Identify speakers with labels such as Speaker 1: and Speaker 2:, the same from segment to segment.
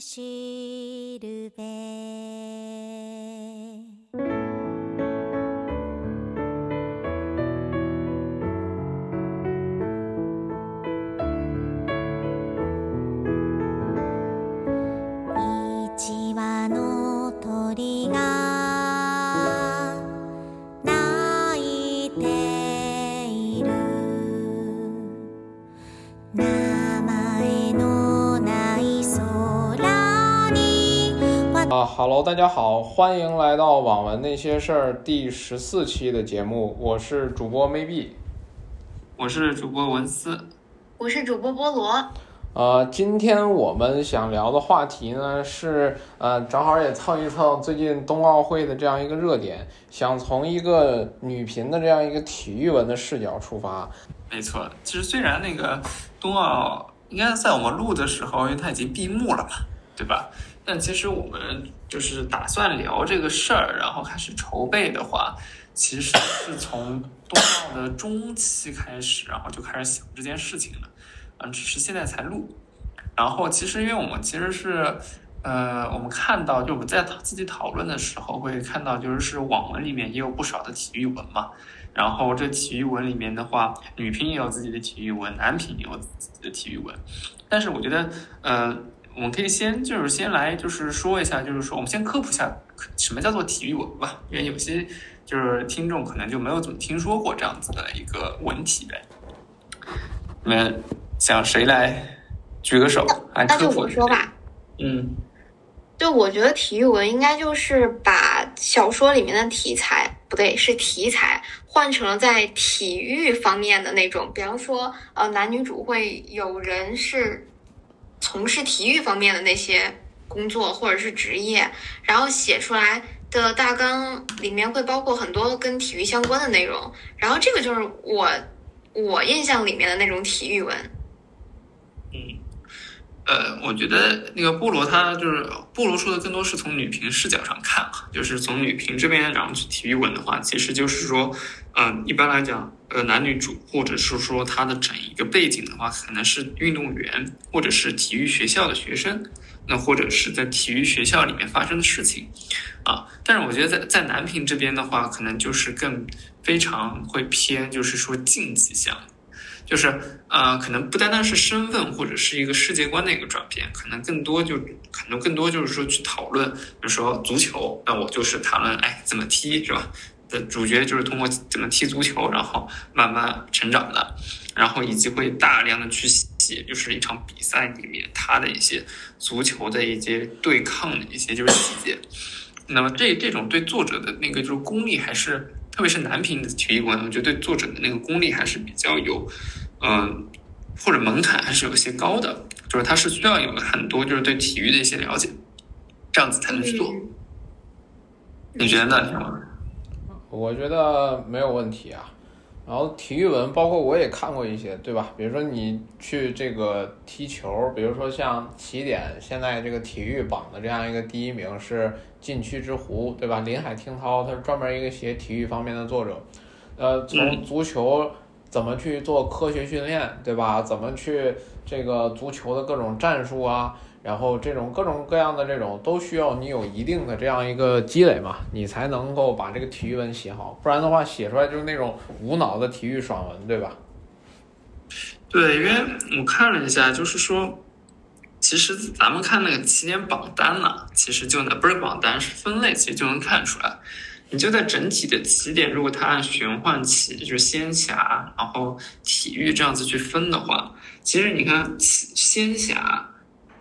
Speaker 1: しるべ
Speaker 2: 大家好，欢迎来到《网文那些事儿》第十四期的节目，我是主播 maybe。
Speaker 3: 我是主播文思，
Speaker 4: 我是主播菠萝，
Speaker 2: 呃，今天我们想聊的话题呢是，呃，正好也蹭一蹭最近冬奥会的这样一个热点，想从一个女频的这样一个体育文的视角出发。
Speaker 3: 没错。其实虽然那个冬奥应该在我们录的时候，因为它已经闭幕了嘛，对吧？但其实我们就是打算聊这个事儿，然后开始筹备的话，其实是从冬奥的中期开始，然后就开始想这件事情了。嗯，只是现在才录。然后其实因为我们其实是，呃，我们看到就我们在自己讨论的时候会看到，就是是网文里面也有不少的体育文嘛。然后这体育文里面的话，女频也有自己的体育文，男频也有自己的体育文。但是我觉得，呃，我们可以先就是先来就是说一下，就是说我们先科普一下什么叫做体育文吧，因为有些就是听众可能就没有怎么听说过这样子的一个文体呗。你们想谁来举个手来
Speaker 4: 那就？我说吧。
Speaker 3: 嗯，
Speaker 4: 就我觉得体育文应该就是把小说里面的题材，不对，是题材换成了在体育方面的那种，比方说，呃，男女主会有人是从事体育方面的那些工作或者是职业，然后写出来的大纲里面会包括很多跟体育相关的内容，然后这个就是我我印象里面的那种体育文。
Speaker 3: 呃，我觉得那个菠萝他就是菠萝说的更多是从女频视角上看哈，就是从女频这边然后去体育文的话，其实就是说，嗯、一般来讲，呃，男女主或者是说他的整一个背景的话，可能是运动员或者是体育学校的学生，那或者是在体育学校里面发生的事情，啊，但是我觉得在在男频这边的话，可能就是更非常会偏，就是说竞技项。就是呃，可能不单单是身份或者是一个世界观的一个转变，可能更多就可能更多就是说去讨论，比如说足球，那我就是谈论哎怎么踢是吧？的主角就是通过怎么踢足球，然后慢慢成长的，然后以及会大量的去写，就是一场比赛里面他的一些足球的一些对抗的一些就是细节。那么这这种对作者的那个就是功力还是，特别是男频的体育馆，我觉得对作者的那个功力还是比较有，嗯、或者门槛还是有些高的，就是他是需要有很多就是对体育的一些了解，这样子才能去做。
Speaker 4: 嗯
Speaker 3: 你觉得呢？
Speaker 2: 我觉得没有问题啊。然后体育文，包括我也看过一些，对吧？比如说你去这个踢球，比如说像起点现在这个体育榜的这样一个第一名是禁区之狐，对吧？林海听涛他是专门一个写体育方面的作者，呃，从
Speaker 3: 嗯
Speaker 2: 足球怎么去做科学训练，对吧？怎么去这个足球的各种战术啊，然后这种各种各样的这种都需要你有一定的这样一个积累嘛，你才能够把这个体育文写好，不然的话写出来就是那种无脑的体育爽文，对吧？
Speaker 3: 对，因为我看了一下，就是说，其实咱们看那个起点榜单呢，其实就能不是榜单是分类，其实就能看出来。你就在整体的起点，如果它按玄幻起，就是仙侠，然后体育这样子去分的话，其实你看仙侠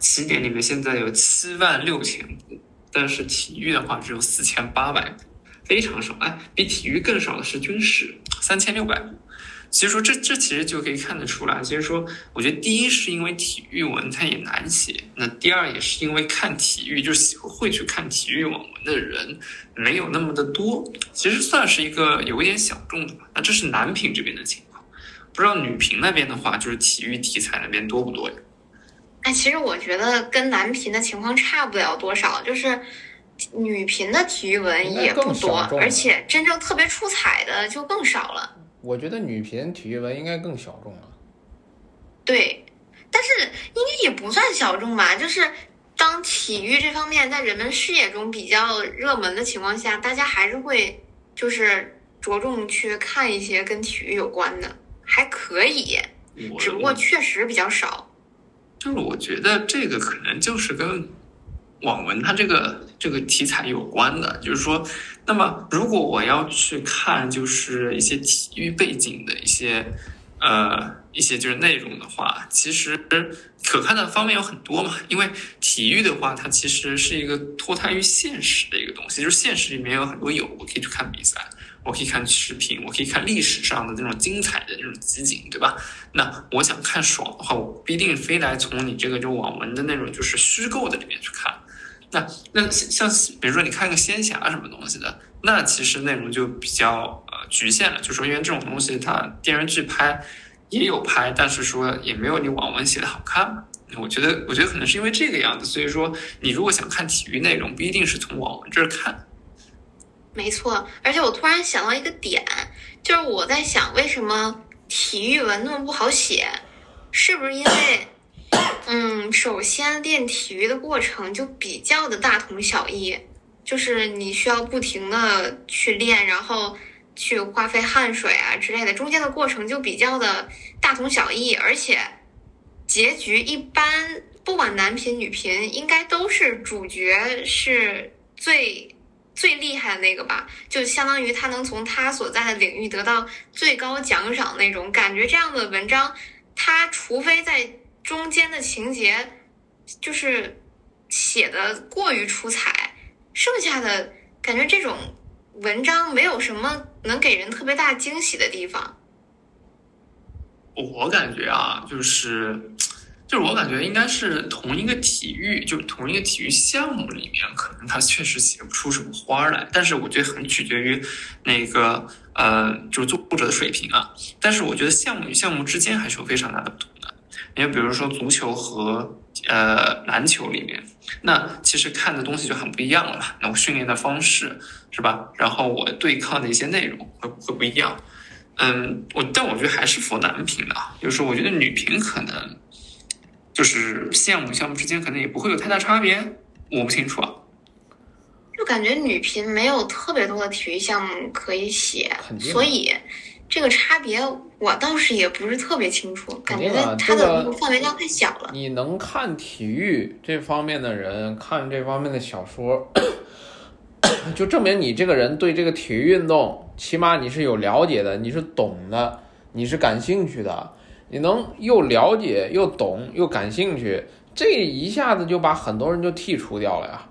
Speaker 3: 起点里面现在有七万六千部，但是体育的话只有四千八百部，非常少。哎，比体育更少的是军事，三千六百部。所以说这这其实就可以看得出来，其实说我觉得第一是因为体育文它也难写，那第二也是因为看体育就是喜会去看体育网文的人没有那么的多，其实算是一个有一点小众的吧。那这是男频这边的情况，不知道女频那边的话，就是体育题材那边多不多呀？
Speaker 4: 哎，其实我觉得跟男频的情况差不了多少，就是女频的体育文也不多，而且真正特别出彩的就更少了。
Speaker 2: 我觉得女频体育文应该更小众了。
Speaker 4: 对，但是应该也不算小众吧，就是当当体育这方面在人们视野中比较热门的情况下，大家还是会就是着重去看一些跟体育有关的，还可以，只不过确实比较少。
Speaker 3: 就是我觉得这个可能就是跟网文它这个这个题材有关的，就是说，那么如果我要去看就是一些体育背景的一些呃一些就是内容的话，其实可看的方面有很多嘛。因为体育的话，它其实是一个脱胎于现实的一个东西，就是现实里面有很多有，我可以去看比赛，我可以看视频，我可以看历史上的那种精彩的那种集锦，对吧？那我想看爽的话，我不一定非来从你这个就网文的那种就是虚构的里面去看。那那像比如说你看个仙侠什么东西的，那其实内容就比较呃局限了，就说因为这种东西它电视剧拍也有拍，但是说也没有你网文写的好看。我觉得我觉得可能是因为这个样子，所以说你如果想看体育内容，不一定是从网文这儿看。
Speaker 4: 没错，而且我突然想到一个点，就是我在想，为什么体育文那么不好写？是不是因为，嗯，首先练体育的过程就比较的大同小异，就是你需要不停的去练，然后去花费汗水啊之类的，中间的过程就比较的大同小异，而且结局一般，不管男频女频，应该都是主角是最。最厉害的那个吧，就相当于他能从他所在的领域得到最高奖赏那种感觉。这样的文章，他除非在中间的情节就是写的过于出彩，剩下的感觉这种文章没有什么能给人特别大惊喜的地方。
Speaker 3: 我感觉啊，就是。就是我感觉应该是同一个体育，就同一个体育项目里面，可能他确实写不出什么花来。但是我觉得很取决于那个呃，就是作者的水平啊。但是我觉得项目与项目之间还是有非常大的不同的。因为比如说足球和呃篮球里面，那其实看的东西就很不一样了嘛。那我训练的方式是吧？然后我对抗的一些内容会会不一样。嗯，我但我觉得还是服男频的，就是我觉得女频可能。就是项目项目之间可能也不会有太大差别，我不清楚啊。
Speaker 4: 就感觉女频没有特别多的体育项目可以写，所以这个差别我倒是也不是特别清楚。感觉它的范围量太小了。
Speaker 2: 你能看体育这方面的人看这方面的小说，就证明你这个人对这个体育运动，起码你是有了解的，你是懂的，你是感兴趣的。你能又了解又懂又感兴趣，这一下子就把很多人就剔除掉了呀，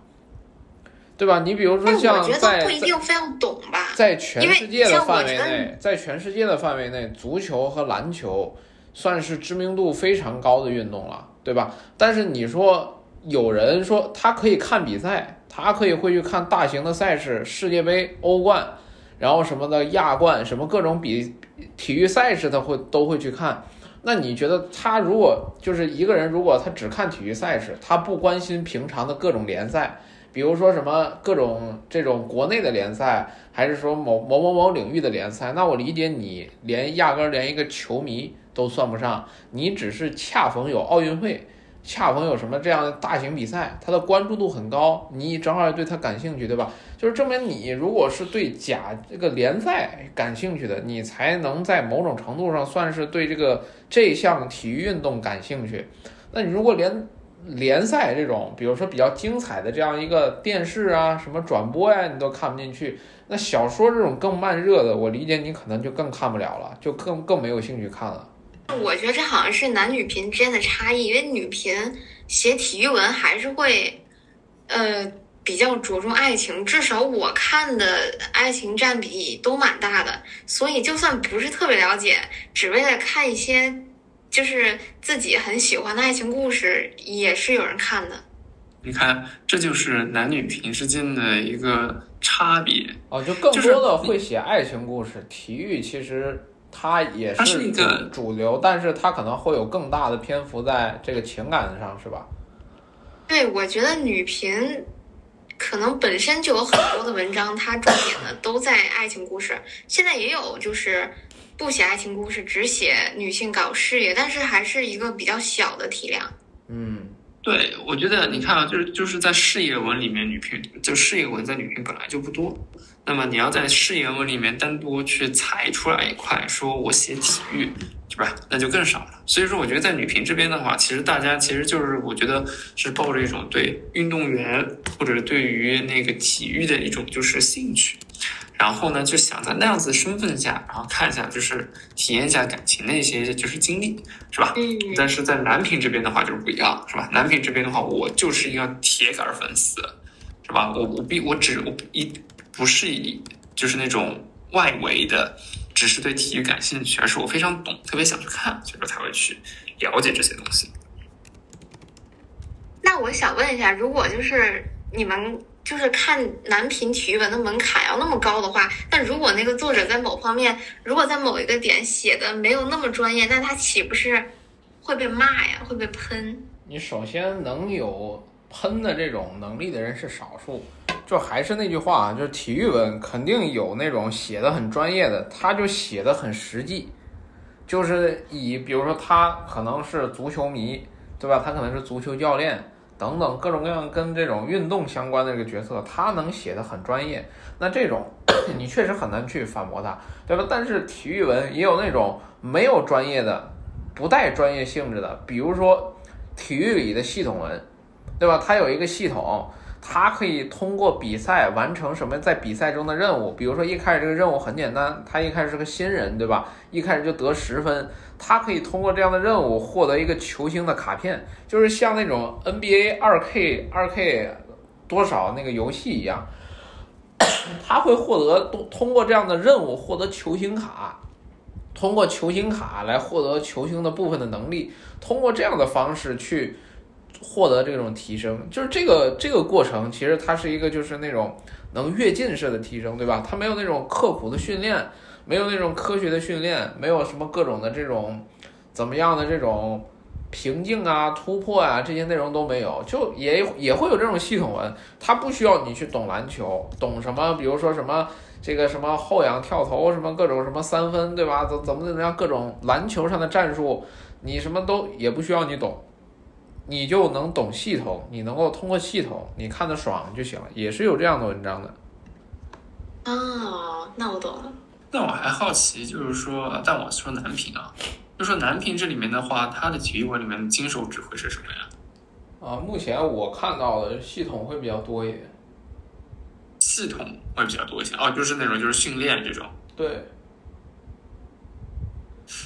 Speaker 2: 对吧？你比如说像在
Speaker 4: 不一定非要懂吧，
Speaker 2: 在全世界的范围内，在全世界的范围内，足球和篮球算是知名度非常高的运动了，对吧？但是你说有人说他可以看比赛，他可以会去看大型的赛事，世界杯、欧冠，然后什么的亚冠，什么各种比体育赛事，他会都会去看。那你觉得他如果就是一个人，如果他只看体育赛事，他不关心平常的各种联赛，比如说什么各种这种国内的联赛，还是说某某某某领域的联赛，那我理解你连压根连一个球迷都算不上，你只是恰逢有奥运会。恰逢有什么这样的大型比赛，它的关注度很高，你正好对它感兴趣，对吧？就是证明你如果是对甲这个联赛感兴趣的，你才能在某种程度上算是对这个这项体育运动感兴趣。那你如果连联赛这种，比如说比较精彩的这样一个电视啊、什么转播呀，你都看不进去，那小说这种更慢热的，我理解你可能就更看不了了，就更更没有兴趣看了。
Speaker 4: 我觉得这好像是男女频之间的差异，因为女频写体育文还是会，呃，比较着重爱情，至少我看的爱情占比都蛮大的，所以就算不是特别了解，只为了看一些就是自己很喜欢的爱情故事，也是有人看的。
Speaker 3: 你看，这就是男女频之间的一个差别
Speaker 2: 哦，就更多的会写爱情故事，体育其实。它也是
Speaker 3: 一个
Speaker 2: 主流，但是它可能会有更大的篇幅在这个情感上，是吧？
Speaker 4: 对，我觉得女频可能本身就有很多的文章，它重点的都在爱情故事。现在也有就是不写爱情故事，只写女性搞事业，但是还是一个比较小的体量。
Speaker 2: 嗯，
Speaker 3: 对，我觉得你看啊，就是就是在事业文里面，女频就事业文在女频本来就不多，那么你要在事业文里面单独去裁出来一块，说我写体育，是吧？那就更少了。所以说，我觉得在女频这边的话，其实大家其实就是我觉得是抱着一种对运动员或者对于那个体育的一种就是兴趣。然后呢，就想在那样子身份下，然后看一下，就是体验一下感情的一些就是经历，是吧？
Speaker 4: 嗯
Speaker 3: 但是在男频这边的话就是不一样，是吧？男频这边的话，我就是一个铁杆粉丝，是吧？我我必我只我一不是以就是那种外围的，只是对体育感兴趣，而是我非常懂，特别想去看，所以说才会去了解这些东西。
Speaker 4: 那我想问一下，如果就是你们就是看男频体育文的门槛要那么高的话，那如果那个作者在某方面，如果在某一个点写的没有那么专业，那他岂不是会被骂呀，会被喷？
Speaker 2: 你首先能有喷的这种能力的人是少数，就还是那句话啊，就是体育文肯定有那种写的很专业的，他就写的很实际，就是以比如说他可能是足球迷，对吧？他可能是足球教练等等各种各样跟这种运动相关的这个角色，他能写的很专业，那这种 你确实很难去反驳他，对吧？但是体育文也有那种没有专业的。不带专业性质的，比如说体育里的系统文，对吧？它有一个系统，他可以通过比赛完成什么在比赛中的任务。比如说一开始这个任务很简单，他一开始是个新人，对吧？一开始就得十分，他可以通过这样的任务获得一个球星的卡片，就是像那种 NBA 二 K 二 K 多少那个游戏一样，他会获得通通过这样的任务获得球星卡。通过球星卡来获得球星的部分的能力，通过这样的方式去获得这种提升，就是这个这个过程，其实它是一个就是那种能跃进式的提升，对吧？它没有那种刻苦的训练，没有那种科学的训练，没有什么各种的这种怎么样的这种瓶颈啊、突破啊这些内容都没有，就也也会有这种系统文，它不需要你去懂篮球，懂什么，比如说什么。这个什么后仰跳投，什么各种什么三分，对吧？怎怎么怎么样，各种篮球上的战术，你什么都也不需要你懂，你就能懂系统，你能够通过系统，你看得爽就行了，也是有这样的文章的。
Speaker 4: 哦，那我懂了。
Speaker 3: 那我还好奇，就是说，但我说男频啊，就说男频这里面的话，它的体育文里面的金手指会是什么呀？
Speaker 2: 啊，目前我看到的系统会比较多一点。
Speaker 3: 系统会比较多一些哦，就是那种就是训练这种，
Speaker 2: 对，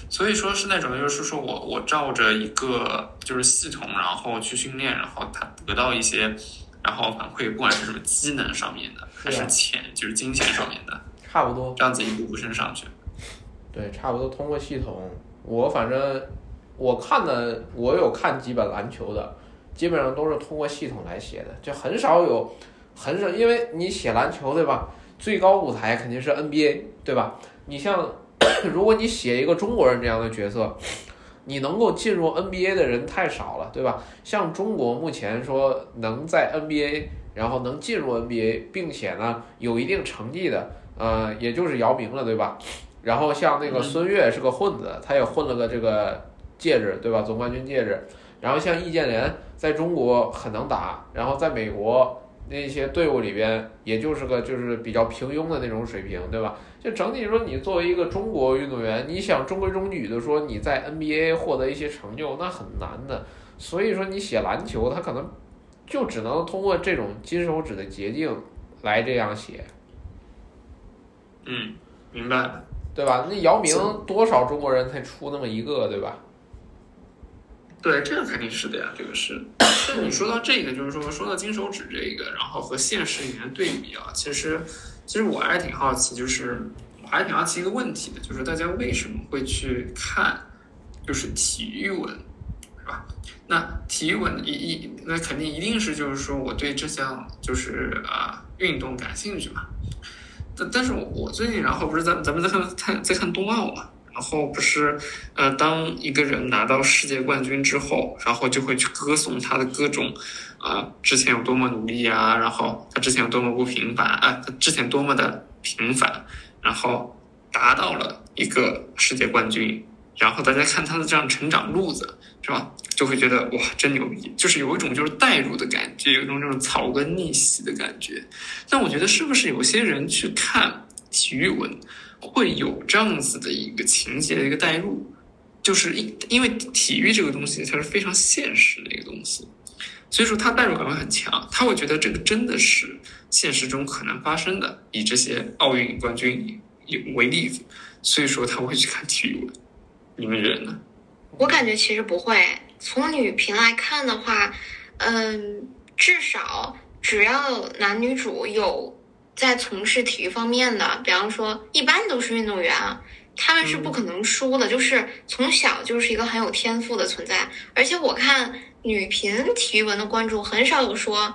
Speaker 3: 所以说是那种就是说我我照着一个就是系统，然后去训练，然后他得到一些，然后反馈，不管是什么机能上面的，还是钱就是金钱上面的，
Speaker 2: 差不多。
Speaker 3: 这样子一步步升上去。
Speaker 2: 对，差不多通过系统，我反正我看的，我有看几本篮球的，基本上都是通过系统来写的，就很少有。很少，因为你写篮球对吧？最高舞台肯定是 NBA 对吧？你像，如果你写一个中国人这样的角色，你能够进入 NBA 的人太少了，对吧？像中国目前说能在 NBA，然后能进入 NBA，并且呢有一定成绩的，呃，也就是姚明了，对吧？然后像那个孙悦是个混子，他也混了个这个戒指，对吧？总冠军戒指。然后像易建联在中国很能打，然后在美国。那些队伍里边，也就是个就是比较平庸的那种水平，对吧？就整体说，你作为一个中国运动员，你想中规中矩的说你在 NBA 获得一些成就，那很难的。所以说，你写篮球，他可能就只能通过这种金手指的捷径来这样写。
Speaker 3: 嗯，明白，
Speaker 2: 对吧？那姚明多少中国人才出那么一个，对吧？
Speaker 3: 对，这个肯定是的呀，这个是。但你说到这个，就是说说到金手指这个，然后和现实里面对比啊，其实其实我还挺好奇，就是我还挺好奇一个问题的，就是大家为什么会去看就是体育文，是吧？那体育文一一那肯定一定是就是说我对这项就是啊运动感兴趣嘛。但但是我我最近然后不是咱咱们在看看在看冬奥嘛。然后不是，呃，当一个人拿到世界冠军之后，然后就会去歌颂他的各种，啊，之前有多么努力啊，然后他之前有多么不平凡啊，他之前多么的平凡，然后达到了一个世界冠军，然后大家看他的这样成长路子，是吧？就会觉得哇，真牛逼，就是有一种就是代入的感觉，有一种这种草根逆袭的感觉。但我觉得是不是有些人去看体育文，会有这样子的一个情节的一个代入？就是因因为体育这个东西，它是非常现实的一个东西，所以说它代入感会很强，他会觉得这个真的是现实中可能发生的，以这些奥运冠军为例子，所以说他会去看体育文。你们觉得呢？
Speaker 4: 我感觉其实不会。从女频来看的话，嗯，至少只要男女主有在从事体育方面的，比方说一般都是运动员啊。他们是不可能输的，就是从小就是一个很有天赋的存在。而且我看女频体育文的关注很少有说，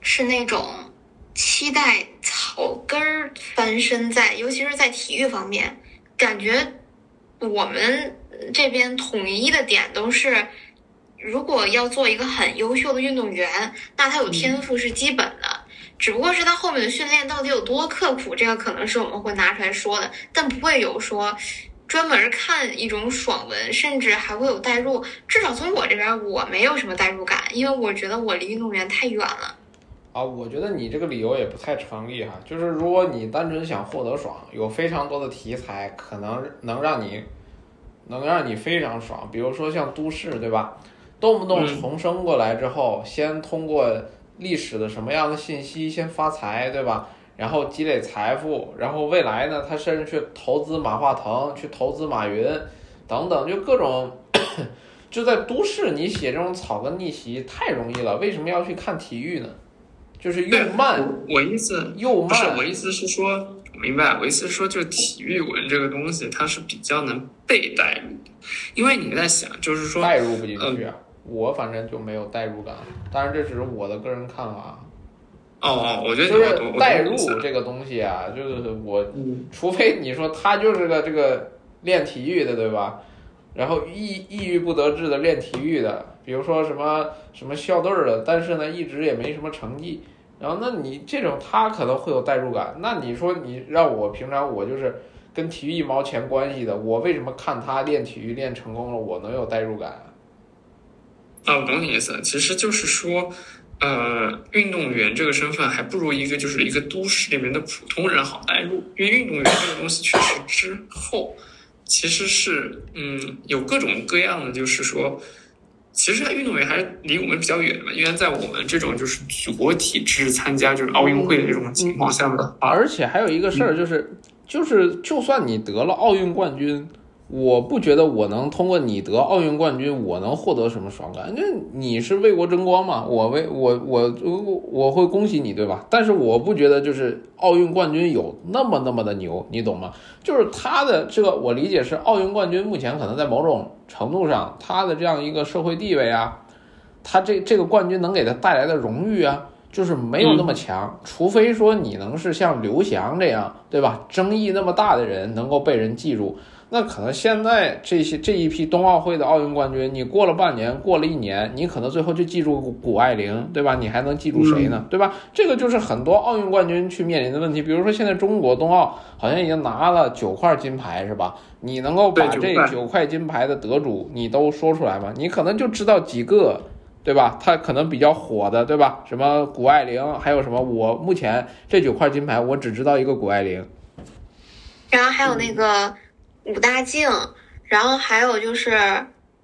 Speaker 4: 是那种期待草根儿翻身在，尤其是在体育方面，感觉我们这边统一的点都是，如果要做一个很优秀的运动员，那他有天赋是基本的。只不过是他后面的训练到底有多刻苦，这个可能是我们会拿出来说的，但不会有说专门看一种爽文，甚至还会有代入。至少从我这边，我没有什么代入感，因为我觉得我离运动员太远了。
Speaker 2: 啊，我觉得你这个理由也不太成立哈。就是如果你单纯想获得爽，有非常多的题材可能能让你能让你非常爽，比如说像都市，对吧？动不动重生过来之后，先通过。历史的什么样的信息先发财，对吧？然后积累财富，然后未来呢？他甚至去投资马化腾，去投资马云，等等，就各种。就在都市，你写这种草根逆袭太容易了，为什么要去看体育呢？就是又慢。
Speaker 3: 我意思
Speaker 2: 又慢。
Speaker 3: 不是，我意思是说，明白。我意思是说，就体育文这个东西，它是比较能被带入的，因为你在想，就是说
Speaker 2: 带入不进去啊。我反正就没有代入感，当然这只是我的个人看法。
Speaker 3: 哦哦，我觉得
Speaker 2: 就是代入这个东西啊，就是我，除非你说他就是个这个练体育的，对吧？然后抑抑郁不得志的练体育的，比如说什么什么校队的，但是呢一直也没什么成绩。然后那你这种他可能会有代入感。那你说你让我平常我就是跟体育一毛钱关系的，我为什么看他练体育练成功了，我能有代入感？
Speaker 3: 啊，我懂你意思，其实就是说，呃，运动员这个身份还不如一个就是一个都市里面的普通人好带入，因为运动员这个东西确实之后，其实是嗯有各种各样的，就是说，其实运动员还是离我们比较远的嘛，因为在我们这种就是举国体制参加就是奥运会的这种情况下的，
Speaker 2: 而且还有一个事儿就是，就是就算你得了奥运冠军。我不觉得我能通过你得奥运冠军，我能获得什么爽感？那你是为国争光嘛？我为我我我我会恭喜你，对吧？但是我不觉得就是奥运冠军有那么那么的牛，你懂吗？就是他的这个，我理解是奥运冠军目前可能在某种程度上，他的这样一个社会地位啊，他这这个冠军能给他带来的荣誉啊，就是没有那么强。除非说你能是像刘翔这样，对吧？争议那么大的人能够被人记住。那可能现在这些这一批冬奥会的奥运冠军，你过了半年，过了一年，你可能最后就记住谷爱凌，对吧？你还能记住谁呢？对吧？这个就是很多奥运冠军去面临的问题。比如说现在中国冬奥好像已经拿了九块金牌，是吧？你能够把这九块金牌的得主你都说出来吗？你可能就知道几个，对吧？他可能比较火的，对吧？什么谷爱凌，还有什么？我目前这九块金牌，我只知道一个谷爱凌。
Speaker 4: 然后还有那个。武大靖，然后还有就是，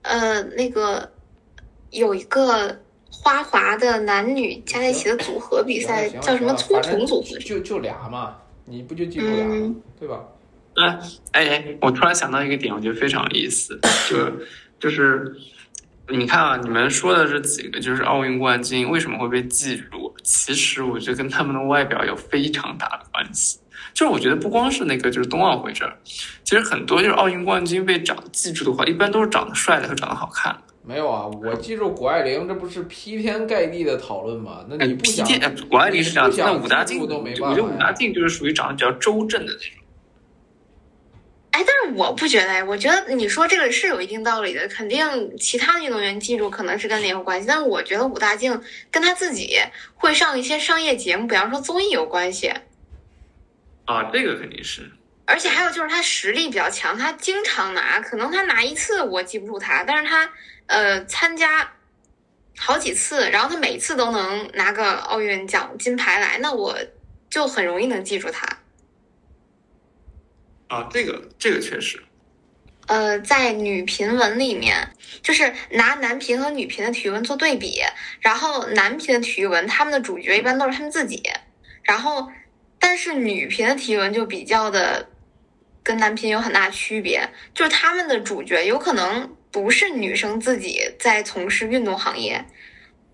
Speaker 4: 呃，那个有一个花滑的男女加在一起的组合比赛，叫什么粗虫组合？
Speaker 2: 就就俩嘛，你不就记住俩吗？对吧？
Speaker 3: 哎哎哎，我突然想到一个点，我觉得非常有意思，就就是你看啊，你们说的这几个就是奥运冠军为什么会被记住？其实我觉得跟他们的外表有非常大的关系。就是我觉得不光是那个，就是冬奥会这儿，其实很多就是奥运冠军被长记住的话，一般都是长得帅的和长得好看。
Speaker 2: 没有啊，我记住谷爱凌，这不是劈天盖地的讨论吗？那你不想？
Speaker 3: 谷爱凌是这样，那武大
Speaker 2: 靖。
Speaker 3: 我觉得武大靖就是属于长得比较周正的那种。
Speaker 4: 哎，但是我不觉得，我觉得你说这个是有一定道理的，肯定其他的运动员记住可能是跟脸有关系，但是我觉得武大靖跟他自己会上一些商业节目，比方说综艺有关系。
Speaker 3: 啊，这个肯定是，
Speaker 4: 而且还有就是他实力比较强，他经常拿，可能他拿一次我记不住他，但是他呃参加好几次，然后他每次都能拿个奥运奖金牌来，那我就很容易能记住他。
Speaker 3: 啊，这个这个确实，
Speaker 4: 呃，在女频文里面，就是拿男频和女频的体育文做对比，然后男频的体育文他们的主角一般都是他们自己，然后但是女频的体育文就比较的跟男频有很大区别，就是他们的主角有可能不是女生自己在从事运动行业，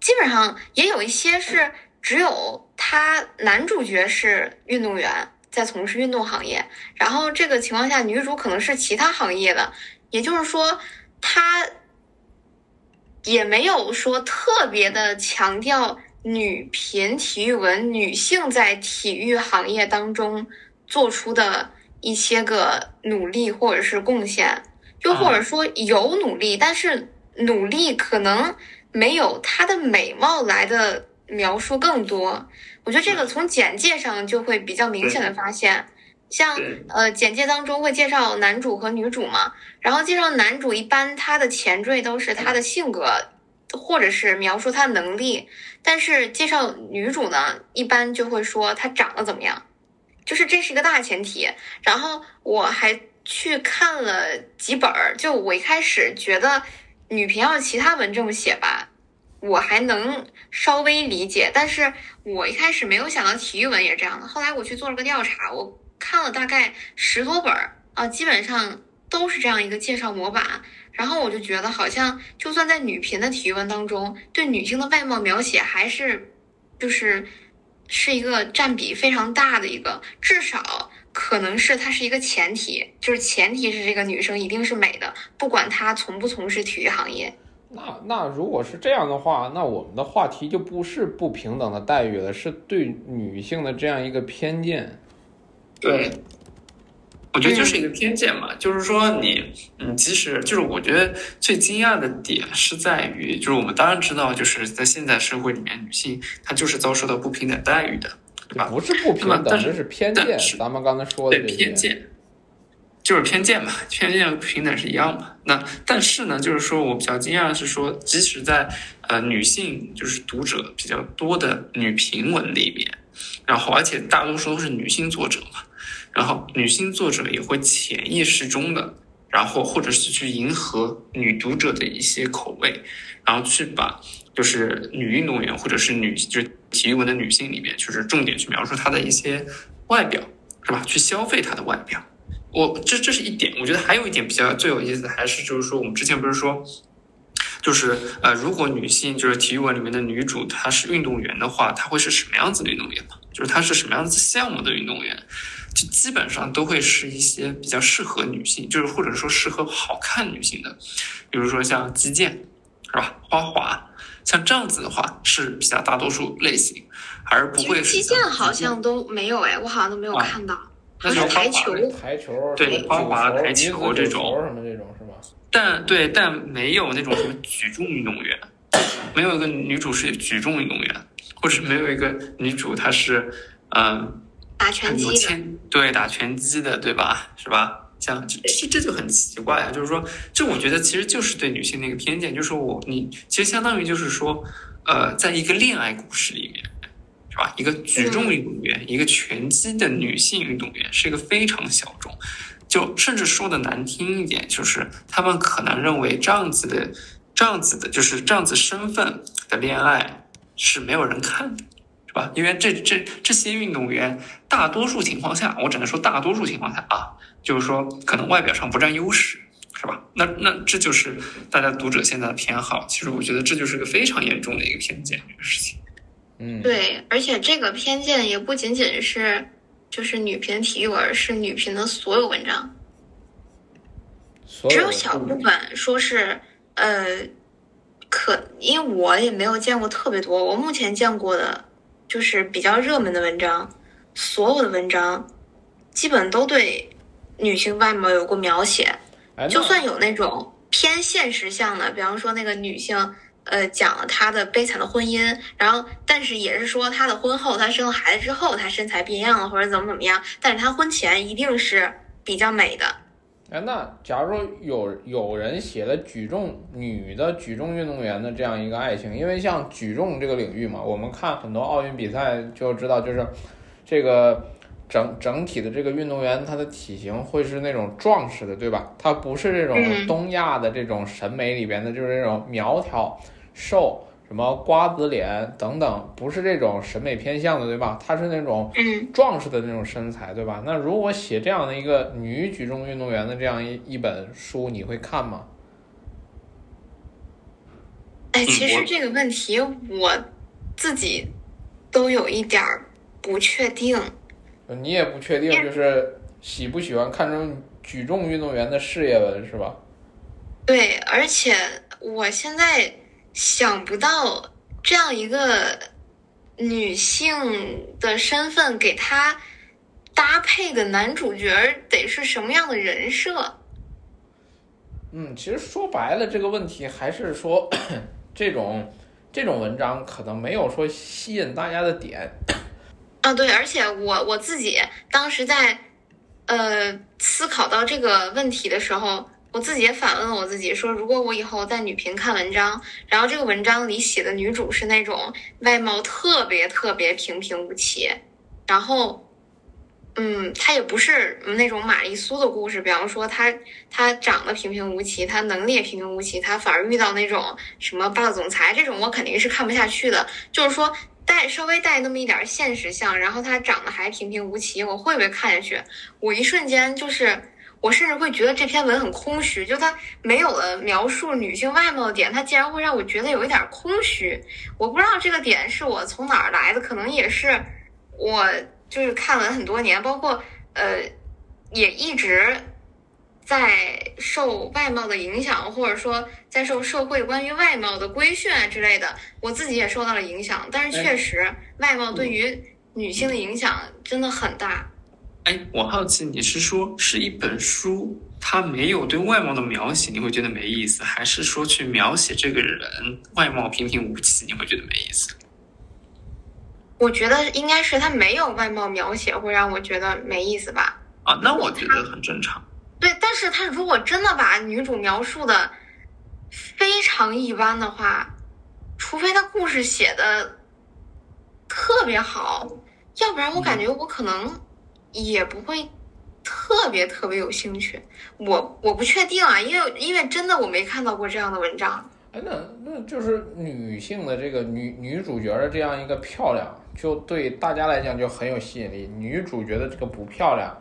Speaker 4: 基本上也有一些是只有他男主角是运动员。在从事运动行业，然后这个情况下，女主可能是其他行业的，也就是说，她也没有说特别的强调女频体育文女性在体育行业当中做出的一些个努力或者是贡献，又或者说有努力，但是努力可能没有她的美貌来的描述更多。我觉得这个从简介上就会比较明显的发现，像呃简介当中会介绍男主和女主嘛，然后介绍男主一般他的前缀都是他的性格，或者是描述他的能力，但是介绍女主呢，一般就会说她长得怎么样，就是这是一个大前提。然后我还去看了几本儿，就我一开始觉得女频要是其他文这么写吧，我还能稍微理解，但是我一开始没有想到体育文也是这样的。后来我去做了个调查，我看了大概十多本儿啊，基本上都是这样一个介绍模板。然后我就觉得，好像就算在女频的体育文当中，对女性的外貌描写还是就是是一个占比非常大的一个，至少可能是它是一个前提，就是前提是这个女生一定是美的，不管她从不从事体育行业。
Speaker 2: 那那如果是这样的话，那我们的话题就不是不平等的待遇了，是对女性的这样一个偏见。
Speaker 3: 对，我觉得就是一个偏见嘛，就是说你，你即使就是我觉得最惊讶的点是在于，就是我们当然知道，就是在现在社会里面，女性她就是遭受到不平等待遇的，对吧？
Speaker 2: 不是不平等，
Speaker 3: 但是
Speaker 2: 这是偏见。
Speaker 3: 是
Speaker 2: 咱们刚才说的
Speaker 3: 偏见，就是偏见嘛，偏见和平等是一样嘛。那但是呢，就是说我比较惊讶的是说，即使在呃女性就是读者比较多的女评文里面，然后而且大多数都是女性作者嘛，然后女性作者也会潜意识中的，然后或者是去迎合女读者的一些口味，然后去把就是女运动员或者是女就是体育文的女性里面，就是重点去描述她的一些外表，是吧？去消费她的外表。我这这是一点，我觉得还有一点比较最有意思的，还是就是说我们之前不是说。就是呃，如果女性就是体育文里面的女主，她是运动员的话，她会是什么样子的运动员呢？就是她是什么样子项目的运动员？就基本上都会是一些比较适合女性，就是或者说适合好看女性的，比如说像击剑，是吧？花滑，像这样子的话是比较大多数类型，而不会是
Speaker 4: 击剑好像都没有哎，我好像都没有
Speaker 3: 啊
Speaker 4: 看到。台
Speaker 3: 就是花滑
Speaker 4: 球，
Speaker 2: 台球、
Speaker 3: 对
Speaker 2: 什么
Speaker 3: 花滑台球这种
Speaker 2: 什么这种是吧？
Speaker 3: 但对，但没有那种什么举重运动员，没有一个女主是举重运动员，或者没有一个女主她是嗯
Speaker 4: 打拳击的，
Speaker 3: 对打拳击的，对吧？是吧？像这这这就很奇怪啊！就是说，这我觉得其实就是对女性的一个偏见，就是我你其实相当于就是说，呃，在一个恋爱故事里面，是吧？一个举重运动员，一个拳击的女性运动员是一个非常小众，就甚至说的难听一点，就是他们可能认为这样子的、这样子的，就是这样子身份的恋爱是没有人看的。是吧？因为这这这些运动员，大多数情况下，我只能说大多数情况下啊，就是说可能外表上不占优势，是吧？那那这就是大家读者现在的偏好。其实我觉得这就是个非常严重的一个偏见，这个事情。
Speaker 2: 嗯，
Speaker 4: 对，而且这个偏见也不仅仅是就是女频体育文，是女频的所有文章，
Speaker 2: 有
Speaker 4: 只有小部分。说是呃，可因为我也没有见过特别多，我目前见过的就是比较热门的文章，所有的文章基本都对女性外貌有过描写，
Speaker 2: 哎，
Speaker 4: 就算有那种偏现实向的，比方说那个女性呃讲了她的悲惨的婚姻，然后但是也是说她的婚后，她生了孩子之后，她身材变样了或者怎么怎么样，但是她婚前一定是比较美的。
Speaker 2: 哎，那假如说有有人写了举重女的举重运动员的这样一个爱情，因为像举重这个领域嘛，我们看很多奥运比赛就知道，就是这个整整体的这个运动员他的体型会是那种壮实的，对吧？他不是这种
Speaker 4: 嗯
Speaker 2: 东亚的这种审美里边的，就是那种苗条瘦。什么瓜子脸等等，不是这种审美偏向的，对吧？她是那种
Speaker 4: 嗯，
Speaker 2: 壮实的那种身材，对吧？那如果写这样的一个女举重运动员的这样一一本书，你会看吗？
Speaker 4: 哎，其实这个问题我自己都有一点儿不确定。
Speaker 2: 你也不确定，就是喜不喜欢看这种举重运动员的事业文，是吧？
Speaker 4: 对，而且我现在想不到这样一个女性的身份给她搭配的男主角得是什么样的人设。
Speaker 2: 嗯，其实说白了，这个问题还是说，这种这种文章可能没有说吸引大家的点。
Speaker 4: 啊，对，而且我我自己当时在呃思考到这个问题的时候，我自己也反问了我自己，说如果我以后在女频看文章，然后这个文章里写的女主是那种外貌特别特别平平无奇，然后。嗯，她也不是那种玛丽苏的故事，比方说她她长得平平无奇，她能力也平平无奇，她反而遇到那种什么霸道总裁这种，我肯定是看不下去的。就是说，带稍微带那么一点现实像，然后她长得还平平无奇，我会不会看下去？我一瞬间就是，我甚至会觉得这篇文很空虚，就它没有了描述女性外貌的点，它竟然会让我觉得有一点空虚。我不知道这个点是我从哪儿来的，可能也是我就是看文很多年，包括呃，也一直。在受外貌的影响，或者说在受社会关于外貌的规训啊之类的，我自己也受到了影响。但是确实，外貌对于女性的影响真的很大。
Speaker 3: 哎，我好奇你是说是一本书，它没有对外貌的描写，你会觉得没意思，还是说去描写这个人外貌平平无奇，你会觉得没意思？
Speaker 4: 我觉得应该是他没有外貌描写，会让我觉得没意思吧。
Speaker 3: 啊，那我觉得很正常。
Speaker 4: 对，但是他如果真的把女主描述的非常一般的话，除非他故事写的特别好，要不然我感觉我可能也不会特别特别有兴趣。我我不确定啊，因为因为真的我没看到过这样的文章。
Speaker 2: 哎，那那就是女性的这个女女主角的这样一个漂亮，就对大家来讲就很有吸引力。女主角的这个不漂亮，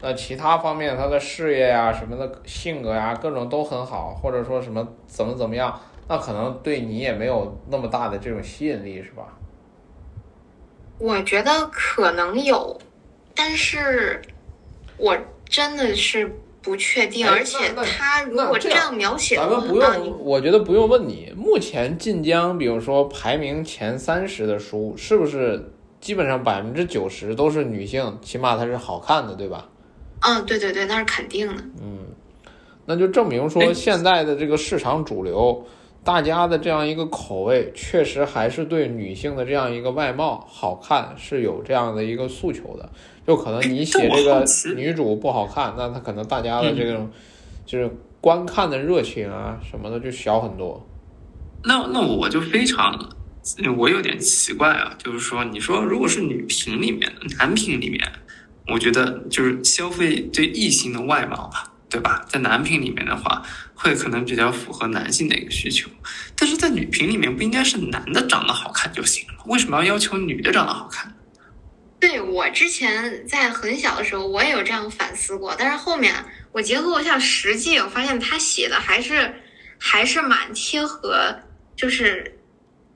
Speaker 2: 那其他方面她的事业呀、什么的性格呀、各种都很好，或者说什么怎么怎么样，那可能对你也没有那么大的这种吸引力，是吧？
Speaker 4: 我觉得可能有，但是我真的是不确定。
Speaker 2: 哎
Speaker 4: 而且他如果这样描写的话，
Speaker 2: 咱们不
Speaker 4: 啊你
Speaker 2: 用，我觉得不用问你，目前晋江，比如说排名前三十的书，是不是基本上百分之九十都是女性，起码它是好看的，对吧？
Speaker 4: 嗯，对对对，那是肯定的。
Speaker 2: 嗯那就证明说
Speaker 3: 哎
Speaker 2: 现在的这个市场主流，大家的这样一个口味，确实还是对女性的这样一个外貌好看是有这样的一个诉求的。就可能你写这个女主不好看，那她可能大家的这
Speaker 3: 嗯
Speaker 2: 种就是观看的热情啊什么的就小很多。
Speaker 3: 那那我就非常，我有点奇怪啊，就是说，你说如果是女频里面的，男频里面，我觉得就是消费对异性的外貌吧，对吧？在男频里面的话，会可能比较符合男性的一个需求，但是在女频里面，不应该是男的长得好看就行了吗？为什么要要求女的长得好看？
Speaker 4: 对我之前在很小的时候，我也有这样反思过，但是后面我结合一下实际，我发现他写的还是还是蛮贴合，就是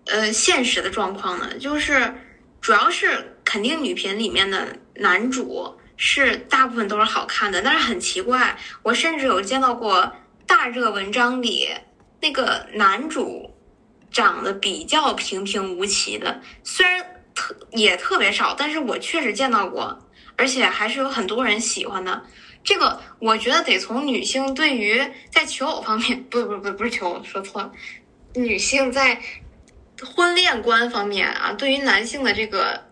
Speaker 4: 呃现实的状况的，就是主要是肯定女频里面的男主是大部分都是好看的，但是很奇怪，我甚至有见到过大热文章里那个男主长得比较平平无奇的，虽然特也特别少，但是我确实见到过，而且还是有很多人喜欢的。这个我觉得得从女性对于在求偶方面，不不不不是求偶，说错了，女性在婚恋观方面啊，对于男性的这个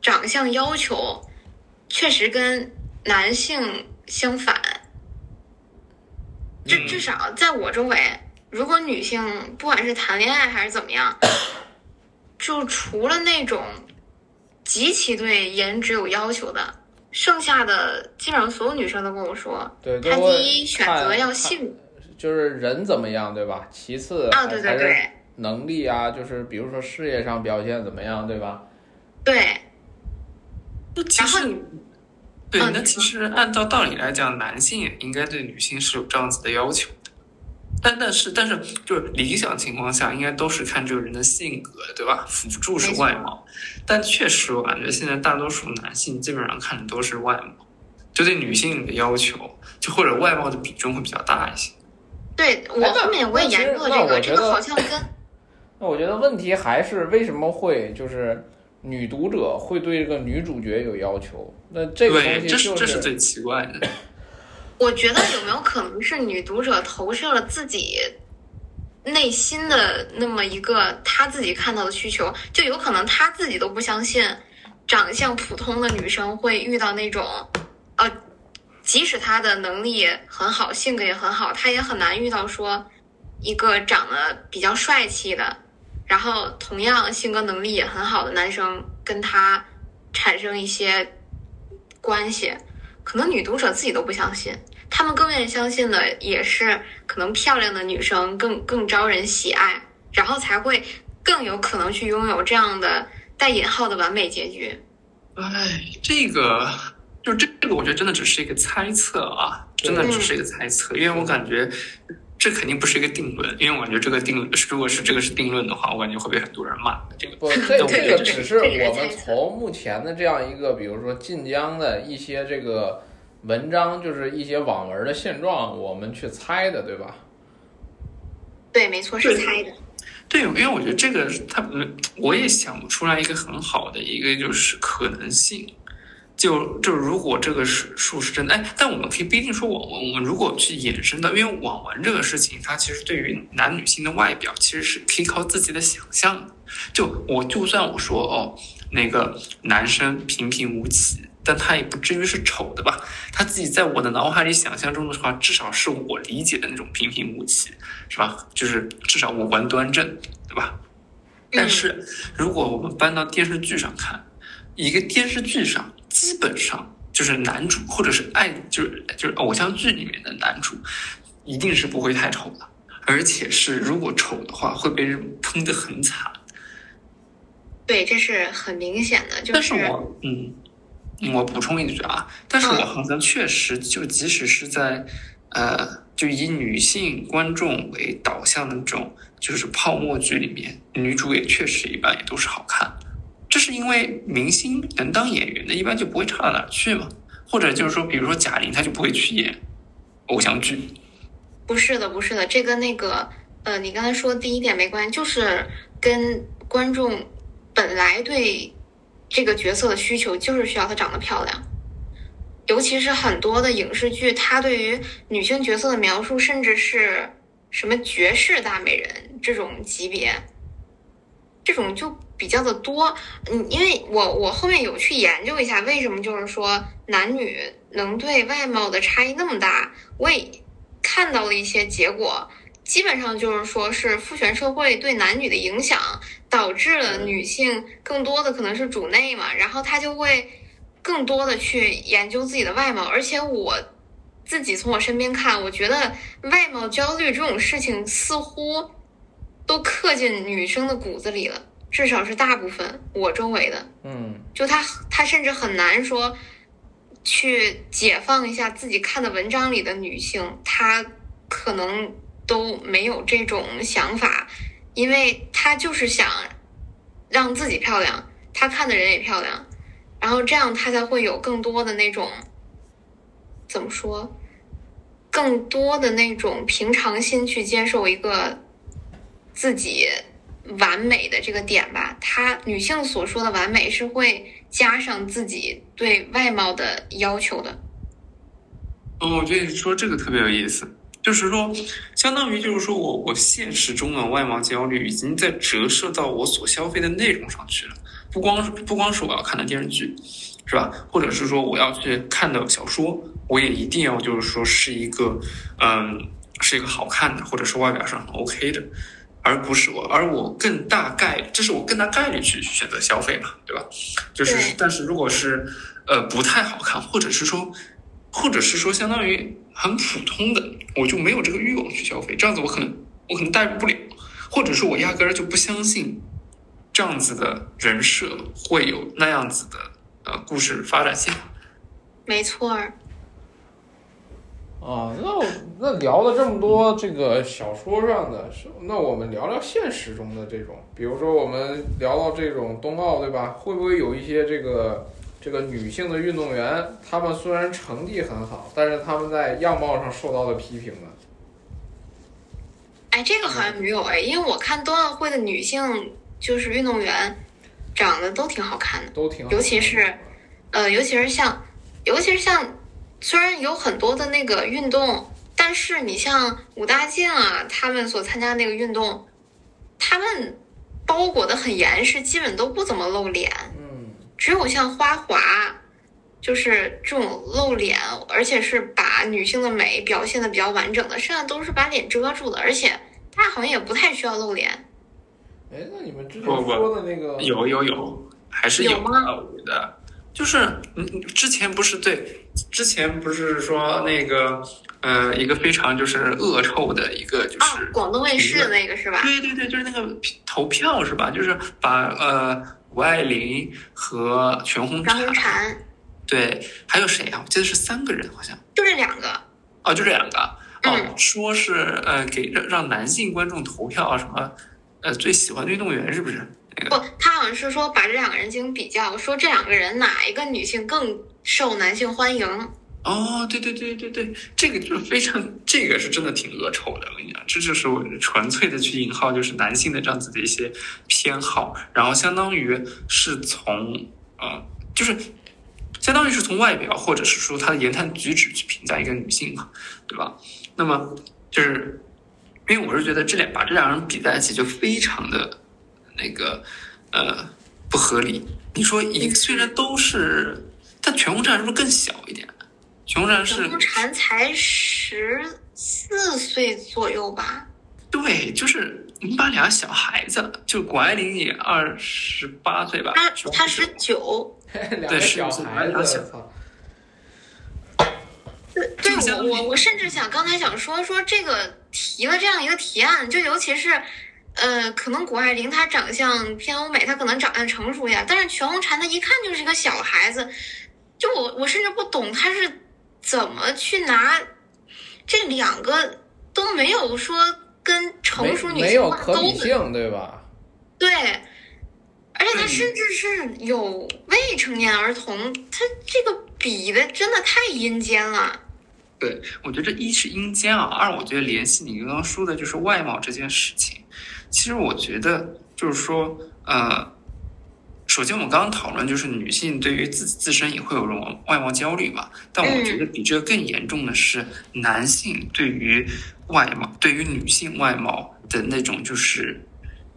Speaker 4: 长相要求，确实跟男性相反。至
Speaker 3: 嗯
Speaker 4: 至少在我周围，如果女性不管是谈恋爱还是怎么样，就除了那种极其对颜值有要求的，剩下的基本上所有女生都跟我说，
Speaker 2: 对，
Speaker 4: 她第一选择要
Speaker 2: 看
Speaker 4: 性
Speaker 2: 就是人怎么样，对吧？其次
Speaker 4: 啊，对对对
Speaker 2: 能力啊，就是比如说事业上表现怎么样，对吧？
Speaker 4: 对，
Speaker 3: 那其
Speaker 4: 然后
Speaker 3: 实，对，那其实按照道理来讲，男性也应该对女性是有这样子的要求的。但但是但是，就是理想情况下，应该都是看这个人的性格，对吧？辅助是外貌。但确实，我感觉现在大多数男性基本上看的都是外貌，就对女性的要求，就或者外貌的比重会比较大一些。
Speaker 4: 对我后面我也
Speaker 2: 那其实
Speaker 4: 研究了这个，
Speaker 2: 那我觉
Speaker 4: 这个
Speaker 2: 得
Speaker 4: 好像跟
Speaker 2: 那我觉得问题还是为什么会就是女读者会对这个女主角有要求？那这个东
Speaker 3: 对，
Speaker 2: 西
Speaker 3: 这是
Speaker 2: 就
Speaker 3: 这是最奇怪的。
Speaker 4: 我觉得有没有可能是女读者投射了自己内心的那么一个她自己看到的需求，就有可能她自己都不相信，长相普通的女生会遇到那种，呃，即使她的能力很好，性格也很好，她也很难遇到说一个长得比较帅气的，然后同样性格能力也很好的男生跟他产生一些关系。可能女读者自己都不相信，他们更愿意相信的也是可能漂亮的女生更更招人喜爱，然后才会更有可能去拥有这样的带引号的完美结局。
Speaker 3: 哎，这个就这这个，我觉得真的只是一个猜测啊，真的只是一个猜测，因为我感觉这肯定不是一个定论，因为我感觉这个定论，如果是这个是定论的话，我感觉会被很多人骂的。这个
Speaker 2: 不，这个只是我们从目前的这样一个，比如说晋江的一些这个文章，就是一些网文的现状，我们去猜的，对吧？
Speaker 4: 对，没错，是猜的。
Speaker 3: 对，因为我觉得这个它，嗯我也想不出来一个很好的一个就是可能性。就就如果这个是数是真的，哎，但我们可以不一定说网文，我们如果去衍生的，因为网文这个事情，它其实对于男女性的外表，其实是可以靠自己的想象的。就我就算我说哦，那个男生平平无奇，但他也不至于是丑的吧？他自己在我的脑海里想象中的话，至少是我理解的那种平平无奇，是吧？就是至少五官端正，对吧？但是如果我们搬到电视剧上看，一个电视剧上基本上就是男主或者是爱就是就是偶像剧里面的男主，一定是不会太丑的，而且是如果丑的话会被人喷的很惨。
Speaker 4: 对，这是很明显的，就
Speaker 3: 但是我嗯，我补充一句啊，但是我好像确实就即使是在呃，就以女性观众为导向的这种就是泡沫剧里面，女主也确实一般也都是好看。这是因为明星能当演员的，一般就不会差到哪儿去嘛。或者就是说，比如说贾玲，她就不会去演偶像剧。
Speaker 4: 不是的，不是的，这跟那个呃，你刚才说的第一点没关系，就是跟观众本来对这个角色的需求就是需要她长得漂亮，尤其是很多的影视剧，它对于女性角色的描述，甚至是什么绝世大美人这种级别，这种就比较的多。嗯，因为我我后面有去研究一下，为什么就是说男女能对外貌的差异那么大，我也看到了一些结果。基本上就是说，是父权社会对男女的影响，导致了女性更多的可能是主内嘛，然后她就会更多的去研究自己的外貌。而且我自己从我身边看，我觉得外貌焦虑这种事情似乎都刻进女生的骨子里了，至少是大部分我周围的。
Speaker 2: 嗯，
Speaker 4: 就他他甚至很难说去解放一下自己看的文章里的女性，她可能都没有这种想法，因为她就是想让自己漂亮，她看的人也漂亮，然后这样她才会有更多的那种怎么说，更多的那种平常心去接受一个自己完美的这个点吧。她女性所说的完美是会加上自己对外貌的要求的。
Speaker 3: 哦，我觉得你说这个特别有意思，就是说，相当于就是说我我现实中的外貌焦虑已经在折射到我所消费的内容上去了，不光不光是我要看的电视剧，是吧？或者是说我要去看的小说，我也一定要就是说是一个，嗯，是一个好看的，或者是外表上很 OK 的，而不是我，而我更大概，这是我更大概率去选择消费嘛，对吧？就是，但是如果是呃不太好看，或者是说，或者是说相当于很普通的，我就没有这个欲望去消费，这样子我可能我可能代入不了，或者是我压根儿就不相信这样子的人设会有那样子的呃故事发展线。
Speaker 4: 没错儿。
Speaker 2: 啊，那我那聊了这么多这个小说上的，是那我们聊聊现实中的这种，比如说我们聊到这种冬奥，对吧？会不会有一些这个这个女性的运动员，她们虽然成绩很好，但是她们在样貌上受到了批评呢？
Speaker 4: 哎，这个好像没有哎，因为我看冬奥会的女性就是运动员，长得都挺好看的，
Speaker 2: 都挺好看的，
Speaker 4: 尤其是呃，尤其是像，尤其是像，虽然有很多的那个运动，但是你像武大靖啊，他们所参加那个运动，他们包裹的很严实，基本都不怎么露脸，
Speaker 2: 嗯，
Speaker 4: 只有像花滑，就是这种露脸，而且是把女性的美表现的比较完整的，剩下都是把脸遮住的，而且大家好像也不太需要露脸。
Speaker 2: 哎，那你们之前说的那个
Speaker 3: 有有有，还是
Speaker 4: 有吗
Speaker 3: 的，我觉得。就是嗯，嗯之前不是对，之前不是说那个呃，一个非常就是恶臭的一个就
Speaker 4: 哦
Speaker 3: 是，
Speaker 4: 广东卫视的那个是吧？
Speaker 3: 对对对，就是那个投票是吧？就是把呃谷爱凌和全红
Speaker 4: 张红
Speaker 3: 婵，
Speaker 4: 婵
Speaker 3: 对，还有谁啊？我记得是三个人好像。
Speaker 4: 就这两个，
Speaker 3: 哦，就这两个。哦，
Speaker 4: 嗯
Speaker 3: 说是呃给让让男性观众投票什么呃最喜欢的运动员是不是？那个
Speaker 4: 不，他好像是说把这两个人进行比较，说这两个人哪一个女性更受男性欢迎。
Speaker 3: 哦，对对对对对，这个就是非常，这个是真的挺恶臭的。我跟你讲，这就是我纯粹的去引号，就是男性的这样子的一些偏好，然后相当于是从呃，就是相当于是从外表或者是说他的言谈举止去评价一个女性嘛，对吧？那么就是因为我是觉得这两把这两人比在一起就非常的那个呃不合理。你说一虽然都是，但全红婵是不是更小一点？全红婵是
Speaker 4: 全红婵才十四岁左右吧？
Speaker 3: 对，就是你把俩小孩子，就谷爱凌也二十八岁吧，
Speaker 4: 他
Speaker 3: 是吧
Speaker 4: 他十九，
Speaker 2: 两个小孩子，操，
Speaker 4: 对我我我甚至想刚才想说说这个提了这样一个提案，就尤其是。呃，可能谷爱凌她长相偏欧美，她可能长相成熟一点，但是全红婵她一看就是个小孩子，就我我甚至不懂她是怎么去拿这两个都没有说跟成熟女
Speaker 2: 没没
Speaker 4: 性挂
Speaker 2: 有可比
Speaker 4: 钩的
Speaker 2: 性，对吧？
Speaker 4: 对，而且他
Speaker 3: 嗯
Speaker 4: 甚至是有未成年儿童，她这个比的真的太阴间了。
Speaker 3: 对，我觉得一是阴间啊，二我觉得联系你刚刚说的就是外貌这件事情。其实我觉得就是说，呃，首先我们刚刚讨论就是女性对于自己自身也会有这种外貌焦虑嘛，但我觉得比这个更严重的是男性对于外貌，对于女性外貌的那种就是，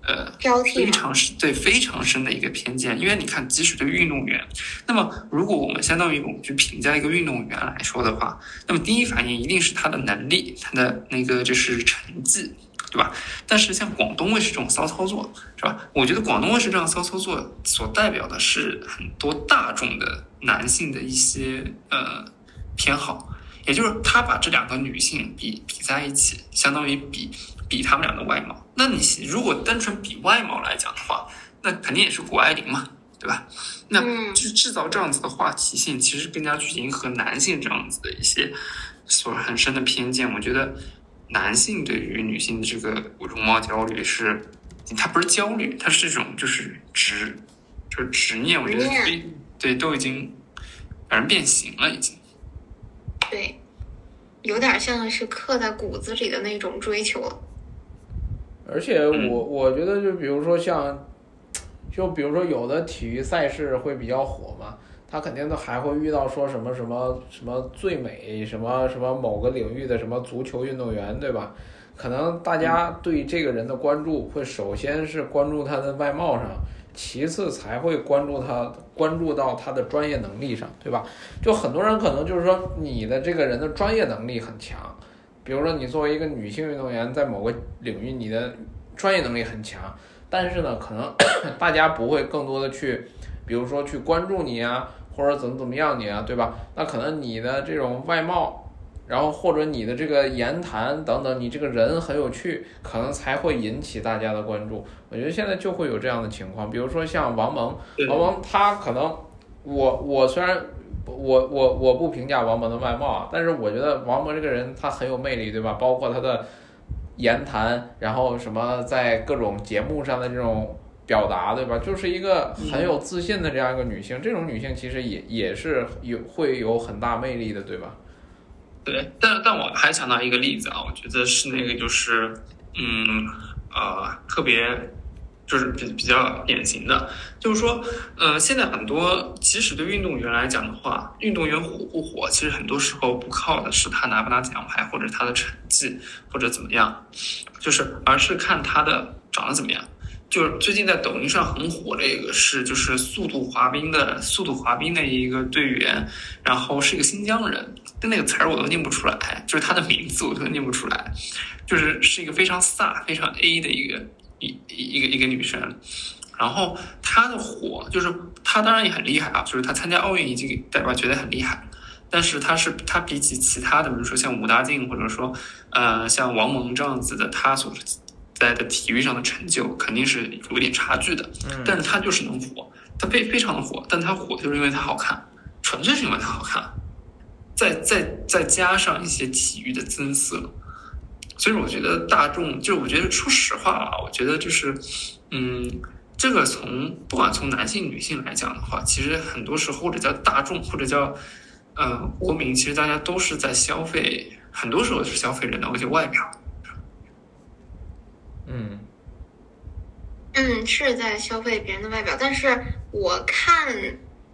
Speaker 3: 呃，非常深对非常深的一个偏见，因为你看，即使对运动员，那么如果我们相当于我们去评价一个运动员来说的话，那么第一反应一定是他的能力，他的那个就是成绩，对吧？但是像广东卫视这种骚操作，是吧？我觉得广东卫视这样骚操作所代表的是很多大众的男性的一些呃偏好，也就是他把这两个女性比比在一起，相当于比比他们俩的外貌。那你如果单纯比外貌来讲的话，那肯定也是谷爱凌嘛，对吧？那
Speaker 4: 嗯
Speaker 3: 去制造这样子的话题性，其实更加去迎合男性这样子的一些所很深的偏见。我觉得男性对于女性的这个容貌焦虑是，他不是焦虑，他是这种就是执，就是执念。我觉得对对都已经反正变形了，已经。
Speaker 4: 对，有点像是刻在骨子里的那种追求了。
Speaker 2: 而且我我觉得就比如说像，就比如说有的体育赛事会比较火嘛，他肯定都还会遇到说什么什么什么最美什么什么某个领域的什么足球运动员，对吧？可能大家对这个人的关注会首先是关注他的外貌上，其次才会关注他关注到他的专业能力上，对吧？就很多人可能就是说你的这个人的专业能力很强，比如说你作为一个女性运动员，在某个领域你的专业能力很强，但是呢，可能 大家不会更多的去，比如说去关注你啊，或者怎么怎么样你啊，对吧？那可能你的这种外貌。然后或者你的这个言谈等等，你这个人很有趣，可能才会引起大家的关注。我觉得现在就会有这样的情况，比如说像王蒙，王蒙他可能，我我虽然我我我不评价王蒙的外貌啊，但是我觉得王蒙这个人他很有魅力，对吧？包括他的言谈，然后什么在各种节目上的这种表达，对吧？就是一个很有自信的这样一个女性，这种女性其实也也是有会有很大魅力的，对吧？
Speaker 3: 对，但但我还想到一个例子啊，我觉得是那个就是，嗯呃，特别就是比比较典型的，就是说，呃，现在很多即使对运动员来讲的话，运动员火不火，其实很多时候不靠的是他拿不拿奖牌，或者他的成绩，或者怎么样，就是而是看他的长得怎么样。就是最近在抖音上很火的一个是，就是速度滑冰的速度滑冰的一个队员，然后是一个新疆人，但那个词儿我都念不出来，就是他的名字我都念不出来，就是是一个非常飒、非常 A 的一个一一一个一个女生。然后她的火就是她当然也很厉害啊，就是她参加奥运已经代表觉得很厉害，但是她是她比起其他的，比如说像武大靖或者说呃像王蒙这样子的，她所在的体育上的成就肯定是有一点差距的。
Speaker 2: 嗯
Speaker 3: 但是她就是能火，她非非常的火，但她火就是因为她好看，纯粹是因为她好看，再再再加上一些体育的增色，所以我觉得大众，就是我觉得说实话啊，我觉得就是，嗯，这个从不管从男性女性来讲的话，其实很多时候或者叫大众或者叫呃国民，其实大家都是在消费，很多时候是消费人的一些外表。
Speaker 2: 嗯
Speaker 4: 嗯，是在消费别人的外表，但是我看，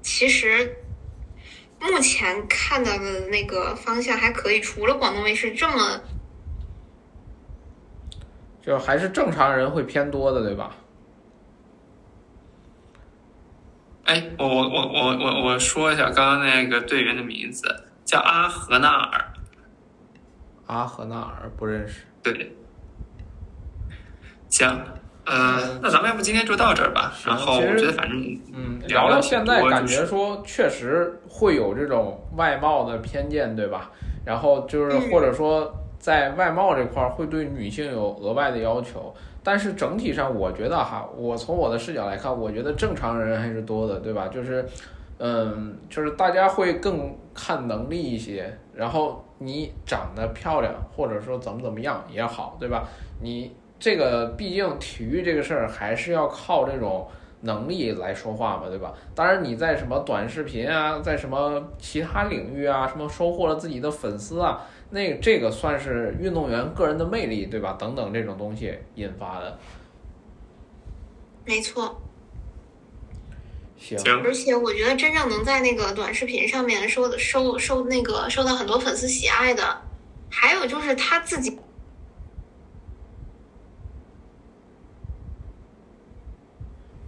Speaker 4: 其实目前看到的那个方向还可以，除了广东卫视这么，
Speaker 2: 就还是正常人会偏多的，对吧？
Speaker 3: 哎，我我我我我我说一下刚刚那个队员的名字，叫阿合纳尔。
Speaker 2: 阿和纳尔不认识。
Speaker 3: 对，行，呃，那咱们要不今天就到这儿吧。然后我觉得反正
Speaker 2: 嗯，
Speaker 3: 聊
Speaker 2: 聊到现在，感觉说确实会有这种外貌的偏见，对吧？然后就是
Speaker 4: 嗯
Speaker 2: 或者说在外貌这块儿会对女性有额外的要求，但是整体上我觉得哈，我从我的视角来看，我觉得正常人还是多的，对吧？就是。嗯，就是大家会更看能力一些，然后你长得漂亮，或者说怎么怎么样也好，对吧？你这个毕竟体育这个事儿还是要靠这种能力来说话嘛，对吧？当然你在什么短视频啊，在什么其他领域啊，什么收获了自己的粉丝啊，那这个算是运动员个人的魅力，对吧？等等这种东西引发的。
Speaker 4: 没错，
Speaker 2: 行，
Speaker 4: 而且我觉得真正能在那个短视频上面收收收那个受到很多粉丝喜爱的，还有就是他自己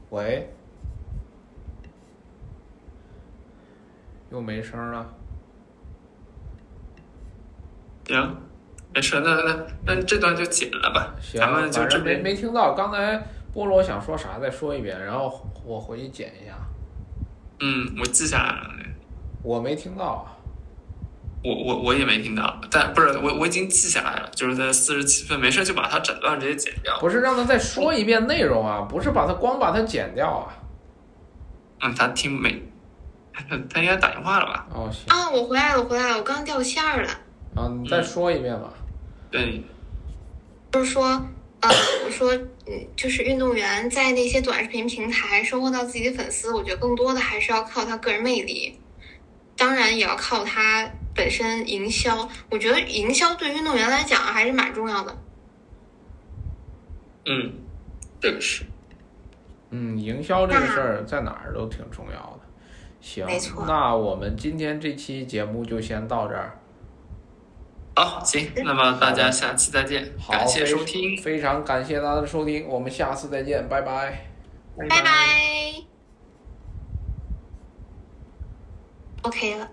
Speaker 2: 喂，又没声了。
Speaker 3: 行，没事，那那那这段就剪了吧。
Speaker 2: 行，
Speaker 3: 咱们就这边
Speaker 2: 没听到刚才菠萝想说啥，再说一遍，然后我回去剪一下。
Speaker 3: 嗯，我记下来了。
Speaker 2: 我没听到啊。
Speaker 3: 我我我也没听到，但不是我我已经记下来了，就是在四十七分，没事就把它整段直接剪掉。
Speaker 2: 不是让他再说一遍内容啊，不是把它光把它剪掉啊。
Speaker 3: 嗯，他听没？他 他应该打电话了吧？
Speaker 2: 哦，行，
Speaker 4: 啊，我回来了，我回来了，我刚刚掉线儿了。
Speaker 2: 嗯，你再说一遍吧。
Speaker 3: 对，
Speaker 4: 就是说，呃，我说，嗯，就是运动员在那些短视频平台收获到自己的粉丝，我觉得更多的还是要靠他个人魅力，当然也要靠他本身营销。我觉得营销对运动员来讲还是蛮重要的。
Speaker 3: 嗯，正是。
Speaker 2: 嗯，营销这个事儿在哪儿都挺重要的。行，那我们今天这期节目就先到这儿。
Speaker 3: 好行那么大家下期再见感谢收听。
Speaker 2: 非常感谢大家的收听我们下次再见拜拜。
Speaker 3: 拜
Speaker 1: 拜。Ok 了。